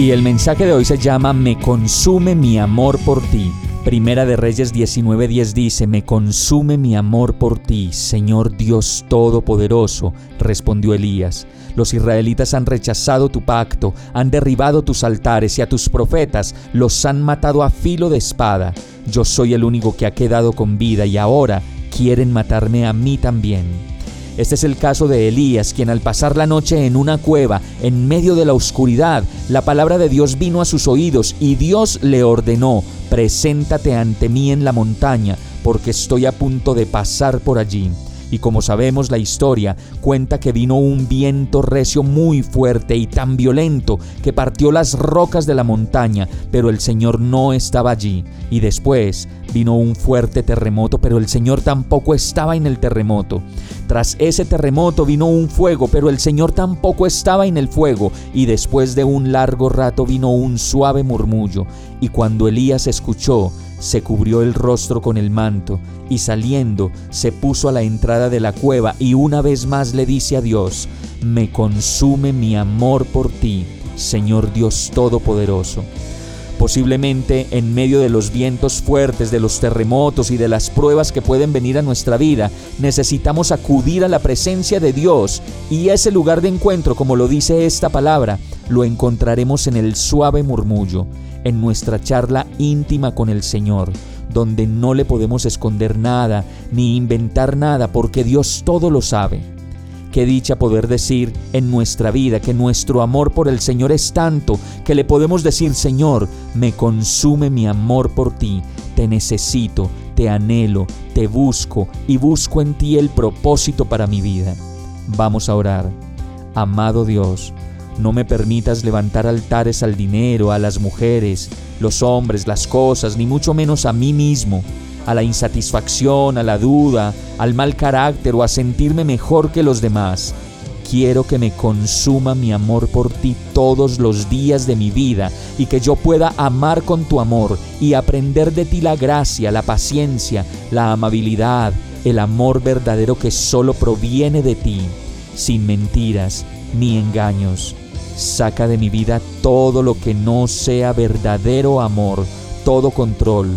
Y el mensaje de hoy se llama Me consume mi amor por ti. Primera de Reyes 19:10 dice, Me consume mi amor por ti, Señor Dios Todopoderoso, respondió Elías. Los israelitas han rechazado tu pacto, han derribado tus altares y a tus profetas los han matado a filo de espada. Yo soy el único que ha quedado con vida y ahora quieren matarme a mí también. Este es el caso de Elías, quien al pasar la noche en una cueva, en medio de la oscuridad, la palabra de Dios vino a sus oídos y Dios le ordenó, preséntate ante mí en la montaña, porque estoy a punto de pasar por allí. Y como sabemos la historia, cuenta que vino un viento recio muy fuerte y tan violento que partió las rocas de la montaña, pero el Señor no estaba allí. Y después vino un fuerte terremoto, pero el Señor tampoco estaba en el terremoto. Tras ese terremoto vino un fuego, pero el Señor tampoco estaba en el fuego. Y después de un largo rato vino un suave murmullo. Y cuando Elías escuchó, se cubrió el rostro con el manto y saliendo se puso a la entrada de la cueva y una vez más le dice a Dios, me consume mi amor por ti, Señor Dios Todopoderoso. Posiblemente en medio de los vientos fuertes, de los terremotos y de las pruebas que pueden venir a nuestra vida, necesitamos acudir a la presencia de Dios y ese lugar de encuentro, como lo dice esta palabra, lo encontraremos en el suave murmullo en nuestra charla íntima con el Señor, donde no le podemos esconder nada ni inventar nada porque Dios todo lo sabe. Qué dicha poder decir en nuestra vida que nuestro amor por el Señor es tanto que le podemos decir, Señor, me consume mi amor por ti, te necesito, te anhelo, te busco y busco en ti el propósito para mi vida. Vamos a orar. Amado Dios, no me permitas levantar altares al dinero, a las mujeres, los hombres, las cosas, ni mucho menos a mí mismo, a la insatisfacción, a la duda, al mal carácter o a sentirme mejor que los demás. Quiero que me consuma mi amor por ti todos los días de mi vida y que yo pueda amar con tu amor y aprender de ti la gracia, la paciencia, la amabilidad, el amor verdadero que solo proviene de ti, sin mentiras ni engaños. Saca de mi vida todo lo que no sea verdadero amor, todo control,